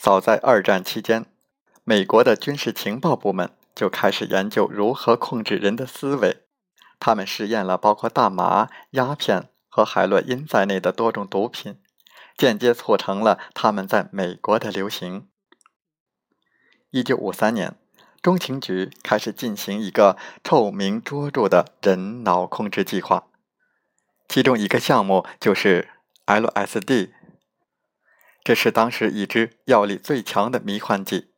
早在二战期间，美国的军事情报部门就开始研究如何控制人的思维。他们试验了包括大麻、鸦片和海洛因在内的多种毒品，间接促成了他们在美国的流行。一九五三年，中情局开始进行一个臭名卓著的人脑控制计划，其中一个项目就是 LSD，这是当时已知药力最强的迷幻剂，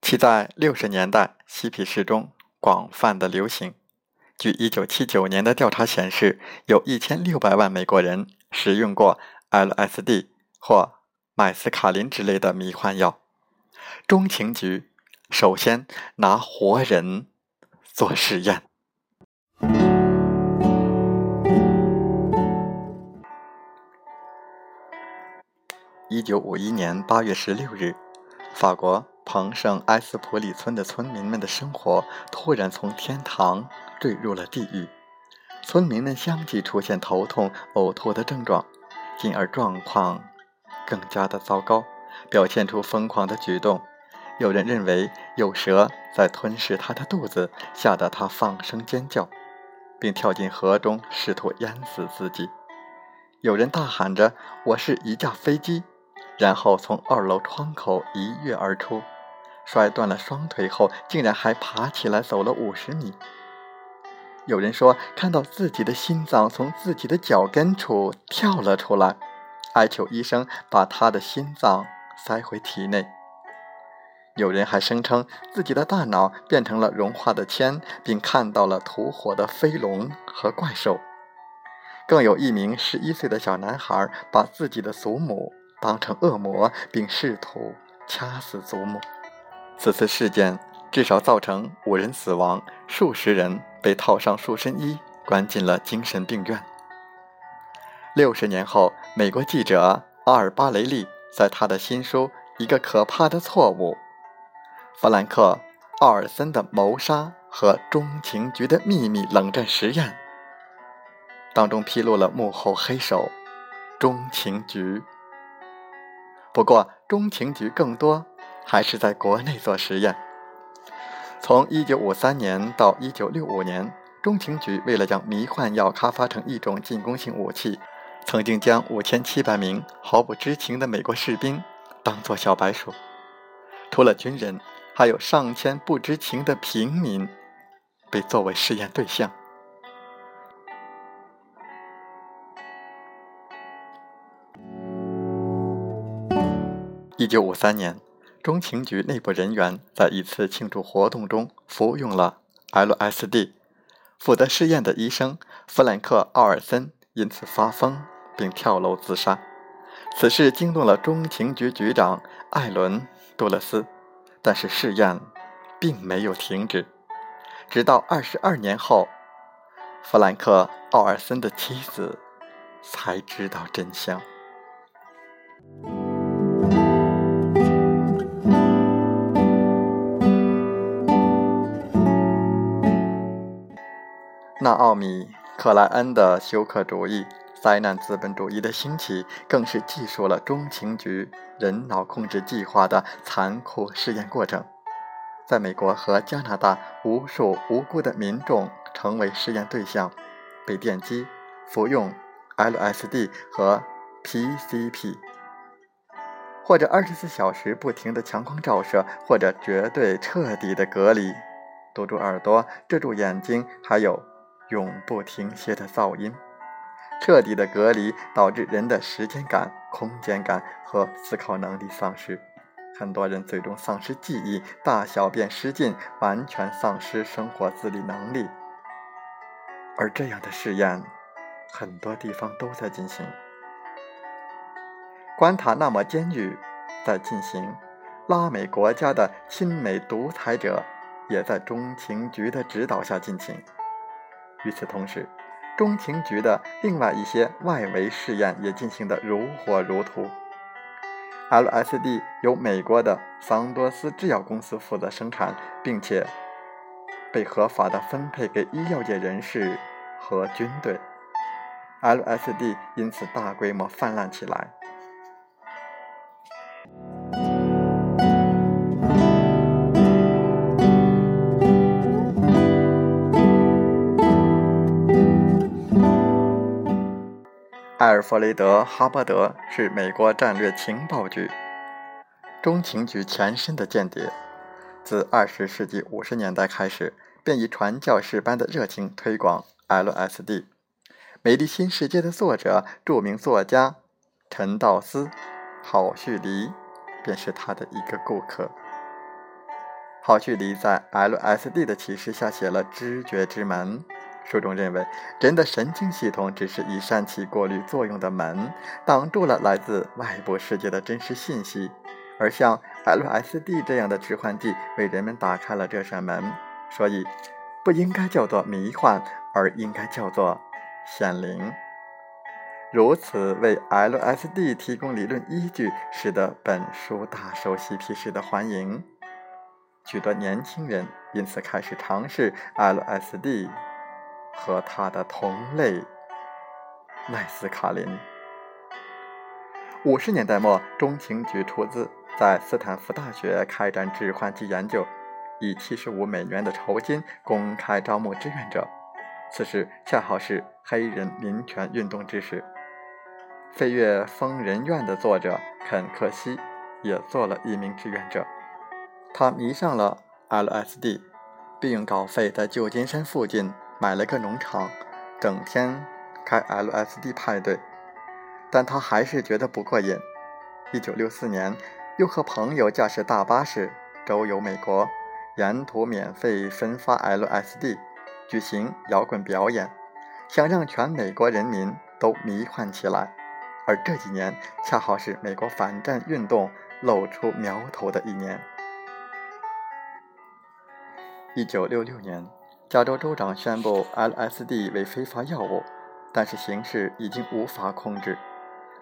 其在六十年代嬉皮士中广泛的流行。据1979年的调查显示，有一千六百万美国人使用过 LSD 或麦斯卡林之类的迷幻药。中情局首先拿活人做实验。1951年8月16日，法国彭圣埃斯普里村的村民们的生活突然从天堂。坠入了地狱，村民们相继出现头痛、呕吐的症状，进而状况更加的糟糕，表现出疯狂的举动。有人认为有蛇在吞噬他的肚子，吓得他放声尖叫，并跳进河中试图淹死自己。有人大喊着：“我是一架飞机！”然后从二楼窗口一跃而出，摔断了双腿后，竟然还爬起来走了五十米。有人说看到自己的心脏从自己的脚跟处跳了出来，哀求医生把他的心脏塞回体内。有人还声称自己的大脑变成了融化的铅，并看到了吐火的飞龙和怪兽。更有一名十一岁的小男孩把自己的祖母当成恶魔，并试图掐死祖母。此次事件至少造成五人死亡，数十人。被套上束身衣，关进了精神病院。六十年后，美国记者阿尔巴雷利在他的新书《一个可怕的错误：弗兰克·奥尔森的谋杀和中情局的秘密冷战实验》当中披露了幕后黑手——中情局。不过，中情局更多还是在国内做实验。从1953年到1965年，中情局为了将迷幻药开发成一种进攻性武器，曾经将5700名毫不知情的美国士兵当作小白鼠。除了军人，还有上千不知情的平民被作为试验对象。1953年。中情局内部人员在一次庆祝活动中服用了 LSD，负责试验的医生弗兰克·奥尔森因此发疯并跳楼自杀。此事惊动了中情局局长艾伦·杜勒斯，但是试验并没有停止。直到二十二年后，弗兰克·奥尔森的妻子才知道真相。纳奥米·克莱恩的休克主义、灾难资本主义的兴起，更是记述了中情局人脑控制计划的残酷试验过程。在美国和加拿大，无数无辜的民众成为试验对象，被电击、服用 LSD 和 PCP，或者二十四小时不停的强光照射，或者绝对彻底的隔离，堵住耳朵、遮住眼睛，还有。永不停歇的噪音，彻底的隔离导致人的时间感、空间感和思考能力丧失，很多人最终丧失记忆，大小便失禁，完全丧失生活自理能力。而这样的试验，很多地方都在进行。关塔那摩监狱在进行，拉美国家的亲美独裁者也在中情局的指导下进行。与此同时，中情局的另外一些外围试验也进行得如火如荼。LSD 由美国的桑多斯制药公司负责生产，并且被合法的分配给医药界人士和军队。LSD 因此大规模泛滥起来。弗雷德·哈伯德是美国战略情报局中情局前身的间谍，自20世纪50年代开始，便以传教士般的热情推广 LSD。《美丽新世界》的作者、著名作家陈道斯·郝旭黎便是他的一个顾客。郝旭黎在 LSD 的启示下写了《知觉之门》。书中认为，人的神经系统只是一扇起过滤作用的门，挡住了来自外部世界的真实信息，而像 LSD 这样的致幻剂为人们打开了这扇门，所以不应该叫做迷幻，而应该叫做显灵。如此为 LSD 提供理论依据，使得本书大受嬉皮士的欢迎，许多年轻人因此开始尝试 LSD。和他的同类麦斯卡林。五十年代末，中情局出资在斯坦福大学开展致幻剂研究，以七十五美元的酬金公开招募志愿者。此时恰好是黑人民权运动之时。《飞越疯人院》的作者肯克西也做了一名志愿者，他迷上了 LSD，并用稿费在旧金山附近。买了个农场，整天开 LSD 派对，但他还是觉得不过瘾。一九六四年，又和朋友驾驶大巴士周游美国，沿途免费分发 LSD，举行摇滚表演，想让全美国人民都迷幻起来。而这几年恰好是美国反战运动露出苗头的一年。一九六六年。加州州长宣布 LSD 为非法药物，但是形势已经无法控制。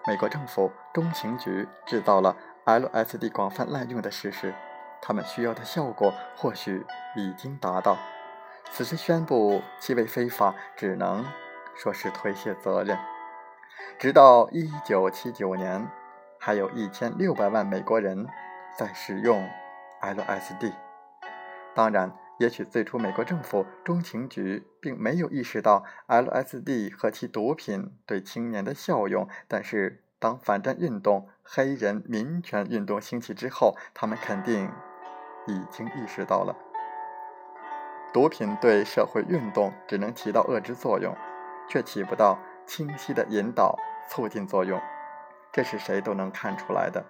美国政府中情局制造了 LSD 广泛滥用的事实，他们需要的效果或许已经达到。此时宣布其为非法，只能说是推卸责任。直到1979年，还有一千六百万美国人在使用 LSD。当然。也许最初美国政府中情局并没有意识到 LSD 和其毒品对青年的效用，但是当反战运动、黑人民权运动兴起之后，他们肯定已经意识到了，毒品对社会运动只能起到遏制作用，却起不到清晰的引导、促进作用，这是谁都能看出来的。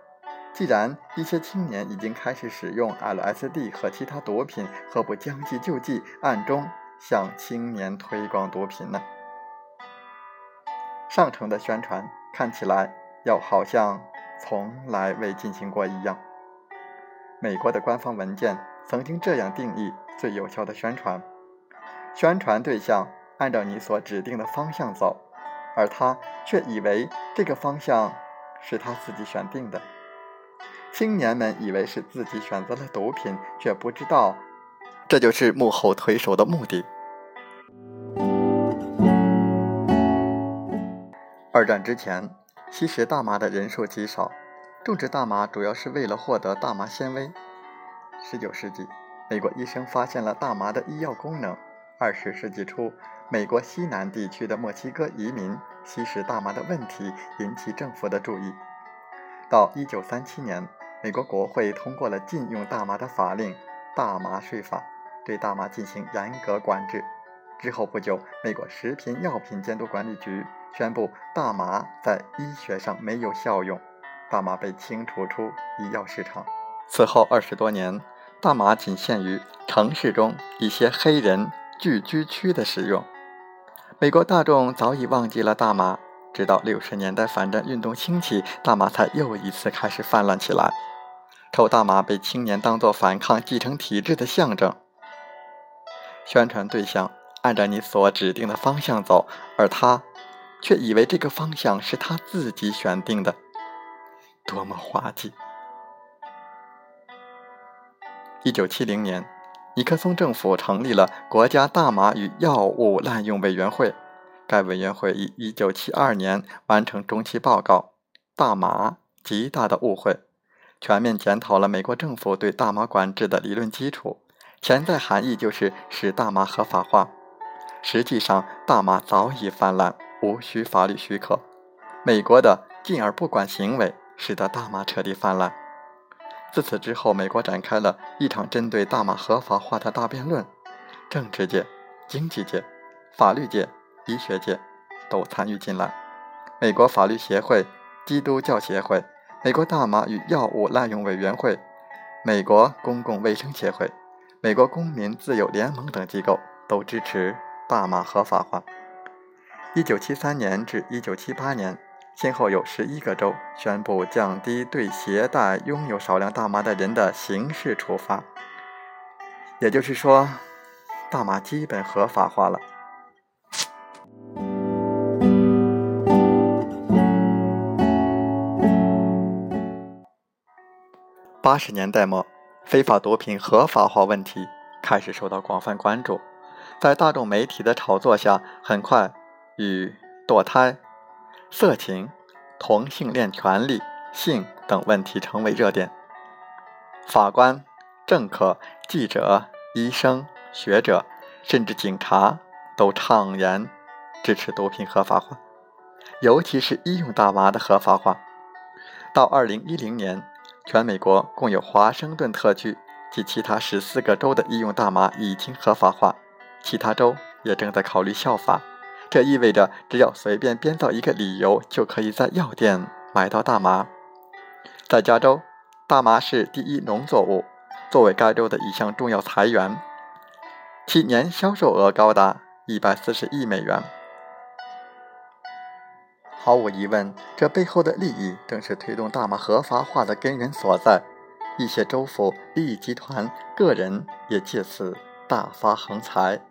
既然一些青年已经开始使用 LSD 和其他毒品，何不将计就计，暗中向青年推广毒品呢？上层的宣传看起来要好像从来未进行过一样。美国的官方文件曾经这样定义最有效的宣传：宣传对象按照你所指定的方向走，而他却以为这个方向是他自己选定的。青年们以为是自己选择了毒品，却不知道这就是幕后推手的目的。二战之前，吸食大麻的人数极少，种植大麻主要是为了获得大麻纤维。十九世纪，美国医生发现了大麻的医药功能。二十世纪初，美国西南地区的墨西哥移民吸食大麻的问题引起政府的注意。到一九三七年。美国国会通过了禁用大麻的法令《大麻税法》，对大麻进行严格管制。之后不久，美国食品药品监督管理局宣布大麻在医学上没有效用，大麻被清除出医药市场。此后二十多年，大麻仅限于城市中一些黑人聚居区的使用。美国大众早已忘记了大麻。直到六十年代反战运动兴起，大麻才又一次开始泛滥起来。抽大麻被青年当作反抗继承体制的象征，宣传对象按照你所指定的方向走，而他却以为这个方向是他自己选定的，多么滑稽！一九七零年，尼克松政府成立了国家大麻与药物滥用委员会，该委员会于一九七二年完成中期报告《大麻极大的误会》。全面检讨了美国政府对大麻管制的理论基础，潜在含义就是使大麻合法化。实际上，大麻早已泛滥，无需法律许可。美国的禁而不管行为使得大麻彻底泛滥。自此之后，美国展开了一场针对大麻合法化的大辩论，政治界、经济界、法律界、医学界都参与进来。美国法律协会、基督教协会。美国大麻与药物滥用委员会、美国公共卫生协会、美国公民自由联盟等机构都支持大麻合法化。一九七三年至一九七八年，先后有十一个州宣布降低对携带、拥有少量大麻的人的刑事处罚。也就是说，大麻基本合法化了。八十年代末，非法毒品合法化问题开始受到广泛关注。在大众媒体的炒作下，很快与堕胎、色情、同性恋权利、性等问题成为热点。法官、政客、记者、医生、学者，甚至警察都畅言支持毒品合法化，尤其是医用大麻的合法化。到二零一零年。全美国共有华盛顿特区及其他十四个州的医用大麻已经合法化，其他州也正在考虑效法。这意味着，只要随便编造一个理由，就可以在药店买到大麻。在加州，大麻是第一农作物，作为该州的一项重要财源，其年销售额高达一百四十亿美元。毫无疑问，这背后的利益正是推动大麻合法化的根源所在。一些州府、利益集团、个人也借此大发横财。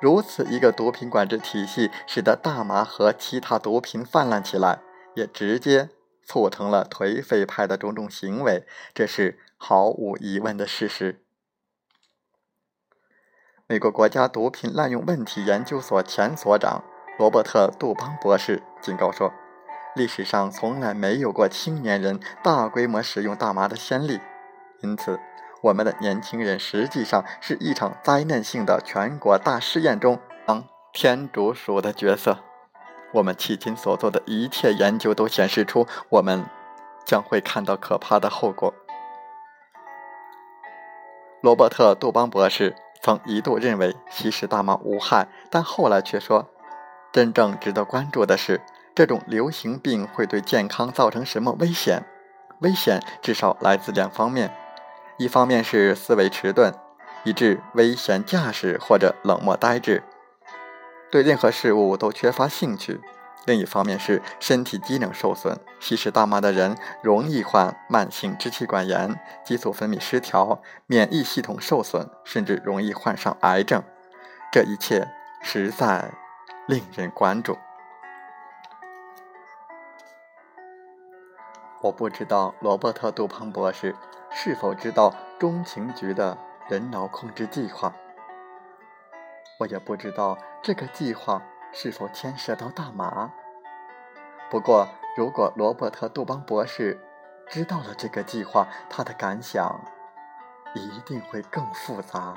如此一个毒品管制体系，使得大麻和其他毒品泛滥起来，也直接促成了颓废派的种种行为。这是毫无疑问的事实。美国国家毒品滥用问题研究所前所长。罗伯特·杜邦博士警告说：“历史上从来没有过青年人大规模使用大麻的先例，因此，我们的年轻人实际上是一场灾难性的全国大试验中当天竺鼠的角色。我们迄今所做的一切研究都显示出，我们将会看到可怕的后果。”罗伯特·杜邦博士曾一度认为吸食大麻无害，但后来却说。真正值得关注的是，这种流行病会对健康造成什么危险？危险至少来自两方面：一方面是思维迟钝，以致危险驾驶或者冷漠呆滞，对任何事物都缺乏兴趣；另一方面是身体机能受损。吸食大麻的人容易患慢性支气管炎、激素分泌失调、免疫系统受损，甚至容易患上癌症。这一切实在。令人关注。我不知道罗伯特·杜邦博士是否知道中情局的人脑控制计划。我也不知道这个计划是否牵涉到大麻。不过，如果罗伯特·杜邦博士知道了这个计划，他的感想一定会更复杂。